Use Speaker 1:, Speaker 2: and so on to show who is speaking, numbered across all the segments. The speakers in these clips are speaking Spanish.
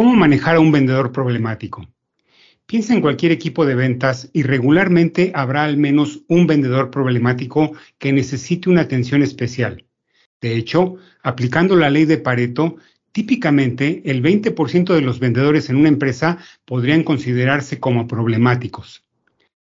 Speaker 1: ¿Cómo manejar a un vendedor problemático? Piensa en cualquier equipo de ventas y regularmente habrá al menos un vendedor problemático que necesite una atención especial. De hecho, aplicando la ley de Pareto, típicamente el 20% de los vendedores en una empresa podrían considerarse como problemáticos.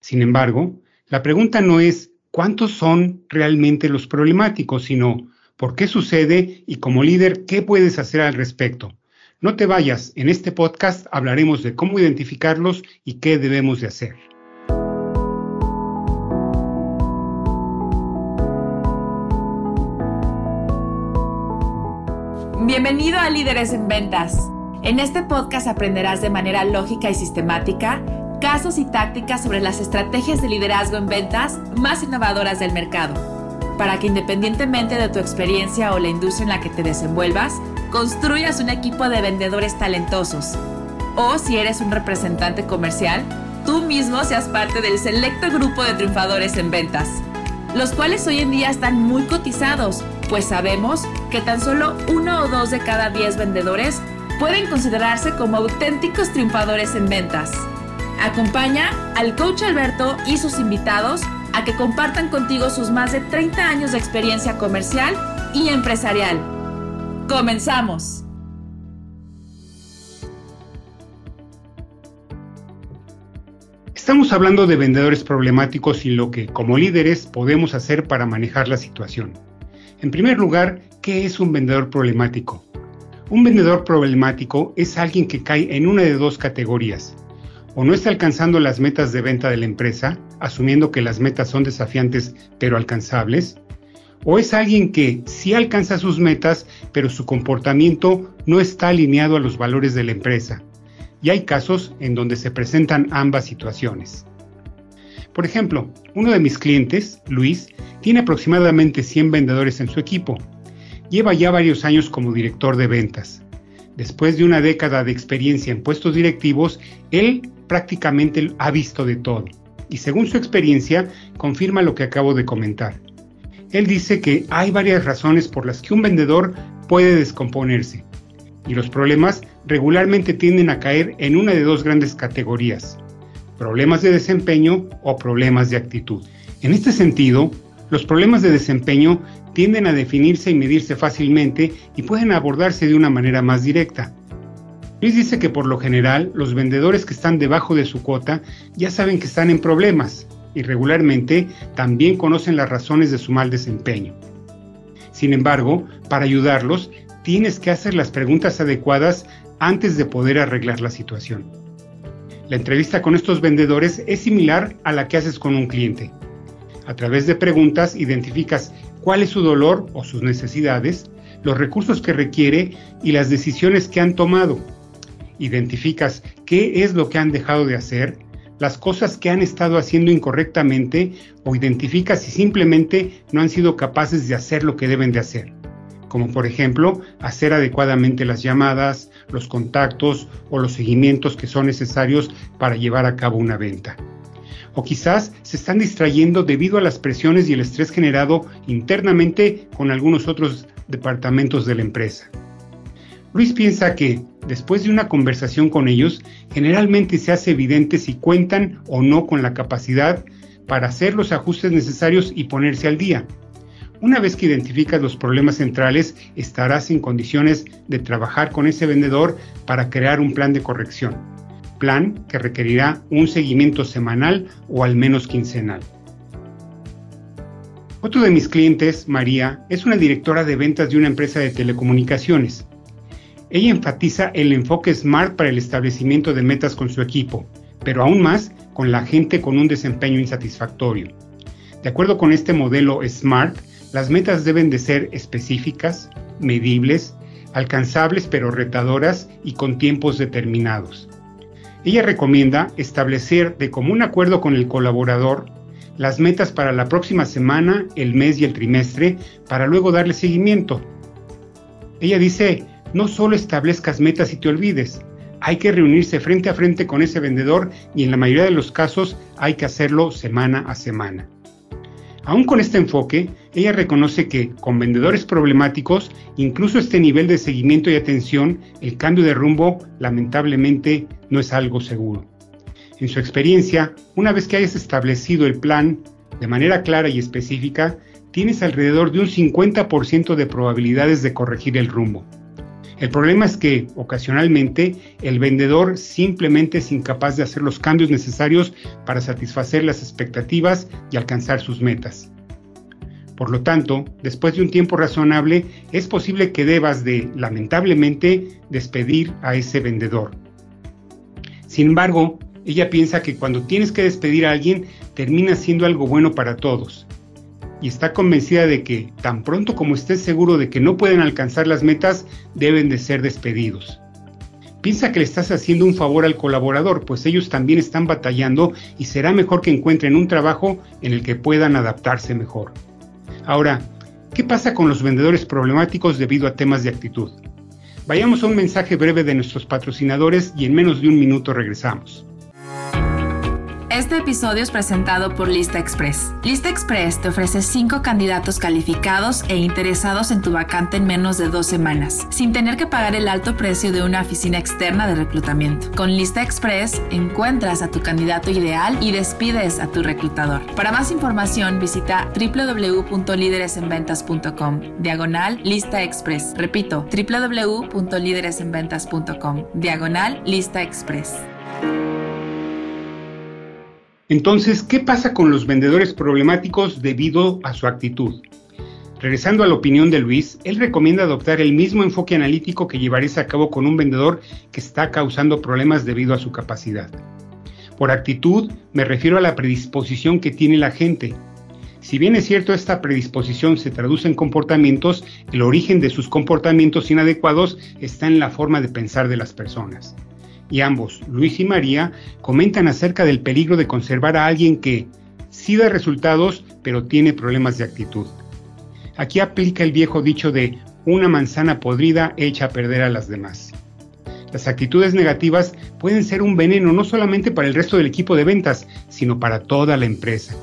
Speaker 1: Sin embargo, la pregunta no es cuántos son realmente los problemáticos, sino por qué sucede y como líder, qué puedes hacer al respecto. No te vayas, en este podcast hablaremos de cómo identificarlos y qué debemos de hacer.
Speaker 2: Bienvenido a Líderes en Ventas. En este podcast aprenderás de manera lógica y sistemática casos y tácticas sobre las estrategias de liderazgo en ventas más innovadoras del mercado, para que independientemente de tu experiencia o la industria en la que te desenvuelvas, construyas un equipo de vendedores talentosos. O si eres un representante comercial, tú mismo seas parte del selecto grupo de triunfadores en ventas, los cuales hoy en día están muy cotizados, pues sabemos que tan solo uno o dos de cada diez vendedores pueden considerarse como auténticos triunfadores en ventas. Acompaña al coach Alberto y sus invitados a que compartan contigo sus más de 30 años de experiencia comercial y empresarial Comenzamos.
Speaker 1: Estamos hablando de vendedores problemáticos y lo que, como líderes, podemos hacer para manejar la situación. En primer lugar, ¿qué es un vendedor problemático? Un vendedor problemático es alguien que cae en una de dos categorías. O no está alcanzando las metas de venta de la empresa, asumiendo que las metas son desafiantes pero alcanzables, o es alguien que sí alcanza sus metas, pero su comportamiento no está alineado a los valores de la empresa. Y hay casos en donde se presentan ambas situaciones. Por ejemplo, uno de mis clientes, Luis, tiene aproximadamente 100 vendedores en su equipo. Lleva ya varios años como director de ventas. Después de una década de experiencia en puestos directivos, él prácticamente ha visto de todo. Y según su experiencia, confirma lo que acabo de comentar él dice que hay varias razones por las que un vendedor puede descomponerse y los problemas regularmente tienden a caer en una de dos grandes categorías, problemas de desempeño o problemas de actitud. En este sentido, los problemas de desempeño tienden a definirse y medirse fácilmente y pueden abordarse de una manera más directa. Luis dice que por lo general los vendedores que están debajo de su cuota ya saben que están en problemas y regularmente también conocen las razones de su mal desempeño. Sin embargo, para ayudarlos, tienes que hacer las preguntas adecuadas antes de poder arreglar la situación. La entrevista con estos vendedores es similar a la que haces con un cliente. A través de preguntas identificas cuál es su dolor o sus necesidades, los recursos que requiere y las decisiones que han tomado. Identificas qué es lo que han dejado de hacer las cosas que han estado haciendo incorrectamente o identifica si simplemente no han sido capaces de hacer lo que deben de hacer, como por ejemplo hacer adecuadamente las llamadas, los contactos o los seguimientos que son necesarios para llevar a cabo una venta. O quizás se están distrayendo debido a las presiones y el estrés generado internamente con algunos otros departamentos de la empresa. Luis piensa que, después de una conversación con ellos, generalmente se hace evidente si cuentan o no con la capacidad para hacer los ajustes necesarios y ponerse al día. Una vez que identificas los problemas centrales, estarás en condiciones de trabajar con ese vendedor para crear un plan de corrección. Plan que requerirá un seguimiento semanal o al menos quincenal. Otro de mis clientes, María, es una directora de ventas de una empresa de telecomunicaciones. Ella enfatiza el enfoque SMART para el establecimiento de metas con su equipo, pero aún más con la gente con un desempeño insatisfactorio. De acuerdo con este modelo SMART, las metas deben de ser específicas, medibles, alcanzables pero retadoras y con tiempos determinados. Ella recomienda establecer de común acuerdo con el colaborador las metas para la próxima semana, el mes y el trimestre para luego darle seguimiento. Ella dice, no solo establezcas metas y te olvides, hay que reunirse frente a frente con ese vendedor y en la mayoría de los casos hay que hacerlo semana a semana. Aún con este enfoque, ella reconoce que con vendedores problemáticos, incluso este nivel de seguimiento y atención, el cambio de rumbo lamentablemente no es algo seguro. En su experiencia, una vez que hayas establecido el plan de manera clara y específica, tienes alrededor de un 50% de probabilidades de corregir el rumbo. El problema es que ocasionalmente el vendedor simplemente es incapaz de hacer los cambios necesarios para satisfacer las expectativas y alcanzar sus metas. Por lo tanto, después de un tiempo razonable, es posible que debas de, lamentablemente, despedir a ese vendedor. Sin embargo, ella piensa que cuando tienes que despedir a alguien, termina siendo algo bueno para todos y está convencida de que tan pronto como estés seguro de que no pueden alcanzar las metas, deben de ser despedidos. Piensa que le estás haciendo un favor al colaborador, pues ellos también están batallando y será mejor que encuentren un trabajo en el que puedan adaptarse mejor. Ahora, ¿qué pasa con los vendedores problemáticos debido a temas de actitud? Vayamos a un mensaje breve de nuestros patrocinadores y en menos de un minuto regresamos.
Speaker 2: Este episodio es presentado por Lista Express. Lista Express te ofrece 5 candidatos calificados e interesados en tu vacante en menos de dos semanas, sin tener que pagar el alto precio de una oficina externa de reclutamiento. Con Lista Express encuentras a tu candidato ideal y despides a tu reclutador. Para más información visita www.lideresenventas.com diagonal Lista Express. Repito, www.lideresenventas.com diagonal Lista Express.
Speaker 1: Entonces, ¿qué pasa con los vendedores problemáticos debido a su actitud? Regresando a la opinión de Luis, él recomienda adoptar el mismo enfoque analítico que llevarías a cabo con un vendedor que está causando problemas debido a su capacidad. Por actitud me refiero a la predisposición que tiene la gente. Si bien es cierto esta predisposición se traduce en comportamientos, el origen de sus comportamientos inadecuados está en la forma de pensar de las personas y ambos, Luis y María, comentan acerca del peligro de conservar a alguien que sí da resultados, pero tiene problemas de actitud. Aquí aplica el viejo dicho de una manzana podrida echa a perder a las demás. Las actitudes negativas pueden ser un veneno no solamente para el resto del equipo de ventas, sino para toda la empresa.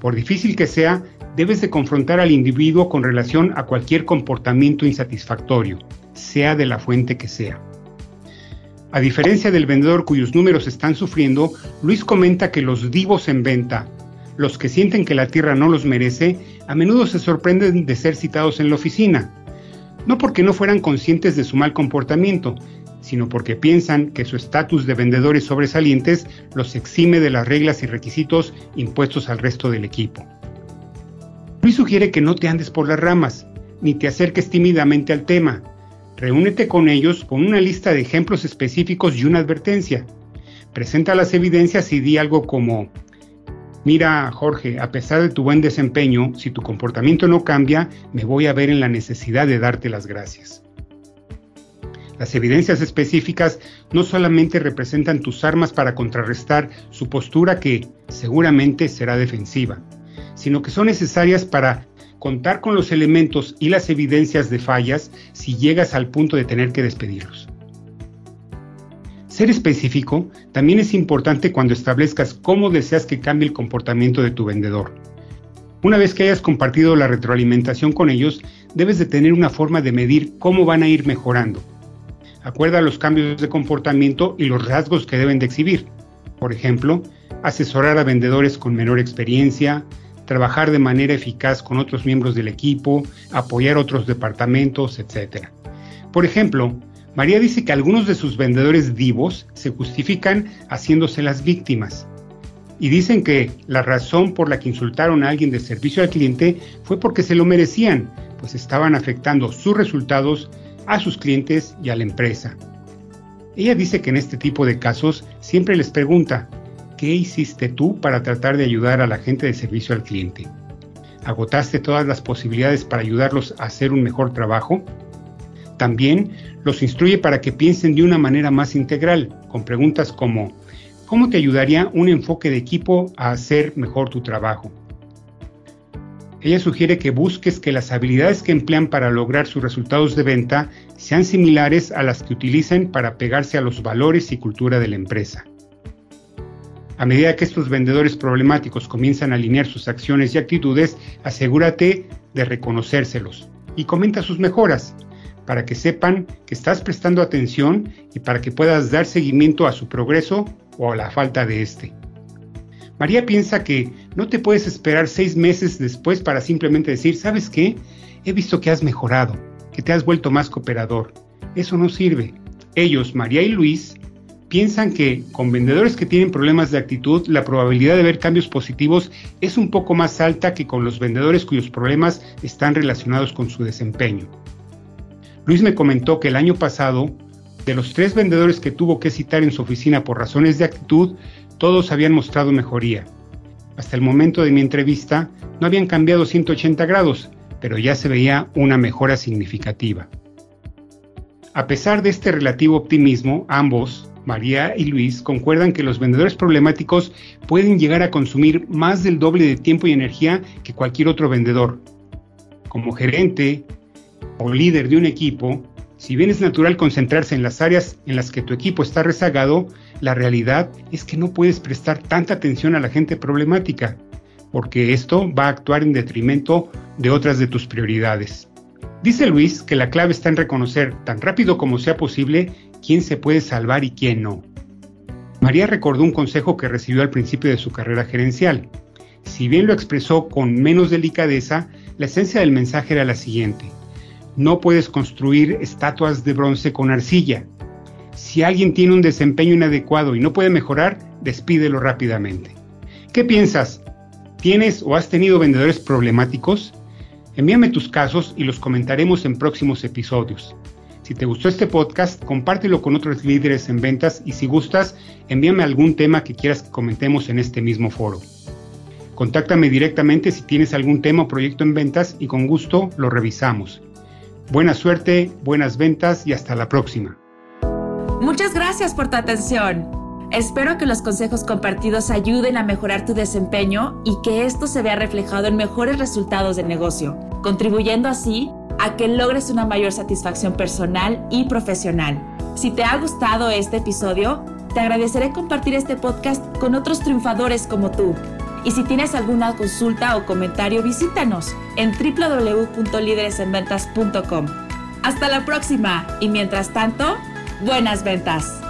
Speaker 1: Por difícil que sea, debes de confrontar al individuo con relación a cualquier comportamiento insatisfactorio, sea de la fuente que sea. A diferencia del vendedor cuyos números están sufriendo, Luis comenta que los divos en venta, los que sienten que la tierra no los merece, a menudo se sorprenden de ser citados en la oficina, no porque no fueran conscientes de su mal comportamiento, sino porque piensan que su estatus de vendedores sobresalientes los exime de las reglas y requisitos impuestos al resto del equipo. Luis sugiere que no te andes por las ramas, ni te acerques tímidamente al tema, Reúnete con ellos con una lista de ejemplos específicos y una advertencia. Presenta las evidencias y di algo como, mira Jorge, a pesar de tu buen desempeño, si tu comportamiento no cambia, me voy a ver en la necesidad de darte las gracias. Las evidencias específicas no solamente representan tus armas para contrarrestar su postura que seguramente será defensiva, sino que son necesarias para contar con los elementos y las evidencias de fallas si llegas al punto de tener que despedirlos. Ser específico también es importante cuando establezcas cómo deseas que cambie el comportamiento de tu vendedor. Una vez que hayas compartido la retroalimentación con ellos, debes de tener una forma de medir cómo van a ir mejorando. Acuerda los cambios de comportamiento y los rasgos que deben de exhibir. Por ejemplo, asesorar a vendedores con menor experiencia, trabajar de manera eficaz con otros miembros del equipo, apoyar otros departamentos, etc. Por ejemplo, María dice que algunos de sus vendedores divos se justifican haciéndose las víctimas y dicen que la razón por la que insultaron a alguien de servicio al cliente fue porque se lo merecían, pues estaban afectando sus resultados a sus clientes y a la empresa. Ella dice que en este tipo de casos siempre les pregunta, ¿Qué hiciste tú para tratar de ayudar a la gente de servicio al cliente? ¿Agotaste todas las posibilidades para ayudarlos a hacer un mejor trabajo? También los instruye para que piensen de una manera más integral, con preguntas como ¿cómo te ayudaría un enfoque de equipo a hacer mejor tu trabajo? Ella sugiere que busques que las habilidades que emplean para lograr sus resultados de venta sean similares a las que utilicen para pegarse a los valores y cultura de la empresa. A medida que estos vendedores problemáticos comienzan a alinear sus acciones y actitudes, asegúrate de reconocérselos y comenta sus mejoras para que sepan que estás prestando atención y para que puedas dar seguimiento a su progreso o a la falta de este. María piensa que no te puedes esperar seis meses después para simplemente decir, ¿sabes qué? He visto que has mejorado, que te has vuelto más cooperador. Eso no sirve. Ellos, María y Luis, piensan que con vendedores que tienen problemas de actitud, la probabilidad de ver cambios positivos es un poco más alta que con los vendedores cuyos problemas están relacionados con su desempeño. Luis me comentó que el año pasado, de los tres vendedores que tuvo que citar en su oficina por razones de actitud, todos habían mostrado mejoría. Hasta el momento de mi entrevista no habían cambiado 180 grados, pero ya se veía una mejora significativa. A pesar de este relativo optimismo, ambos, María y Luis, concuerdan que los vendedores problemáticos pueden llegar a consumir más del doble de tiempo y energía que cualquier otro vendedor. Como gerente, o líder de un equipo, si bien es natural concentrarse en las áreas en las que tu equipo está rezagado, la realidad es que no puedes prestar tanta atención a la gente problemática, porque esto va a actuar en detrimento de otras de tus prioridades. Dice Luis que la clave está en reconocer tan rápido como sea posible quién se puede salvar y quién no. María recordó un consejo que recibió al principio de su carrera gerencial. Si bien lo expresó con menos delicadeza, la esencia del mensaje era la siguiente. No puedes construir estatuas de bronce con arcilla. Si alguien tiene un desempeño inadecuado y no puede mejorar, despídelo rápidamente. ¿Qué piensas? ¿Tienes o has tenido vendedores problemáticos? Envíame tus casos y los comentaremos en próximos episodios. Si te gustó este podcast, compártelo con otros líderes en ventas y si gustas, envíame algún tema que quieras que comentemos en este mismo foro. Contáctame directamente si tienes algún tema o proyecto en ventas y con gusto lo revisamos. Buena suerte, buenas ventas y hasta la próxima.
Speaker 2: Muchas gracias por tu atención. Espero que los consejos compartidos ayuden a mejorar tu desempeño y que esto se vea reflejado en mejores resultados de negocio, contribuyendo así a que logres una mayor satisfacción personal y profesional. Si te ha gustado este episodio, te agradeceré compartir este podcast con otros triunfadores como tú. Y si tienes alguna consulta o comentario, visítanos en www.lideresenventas.com. Hasta la próxima y mientras tanto, buenas ventas.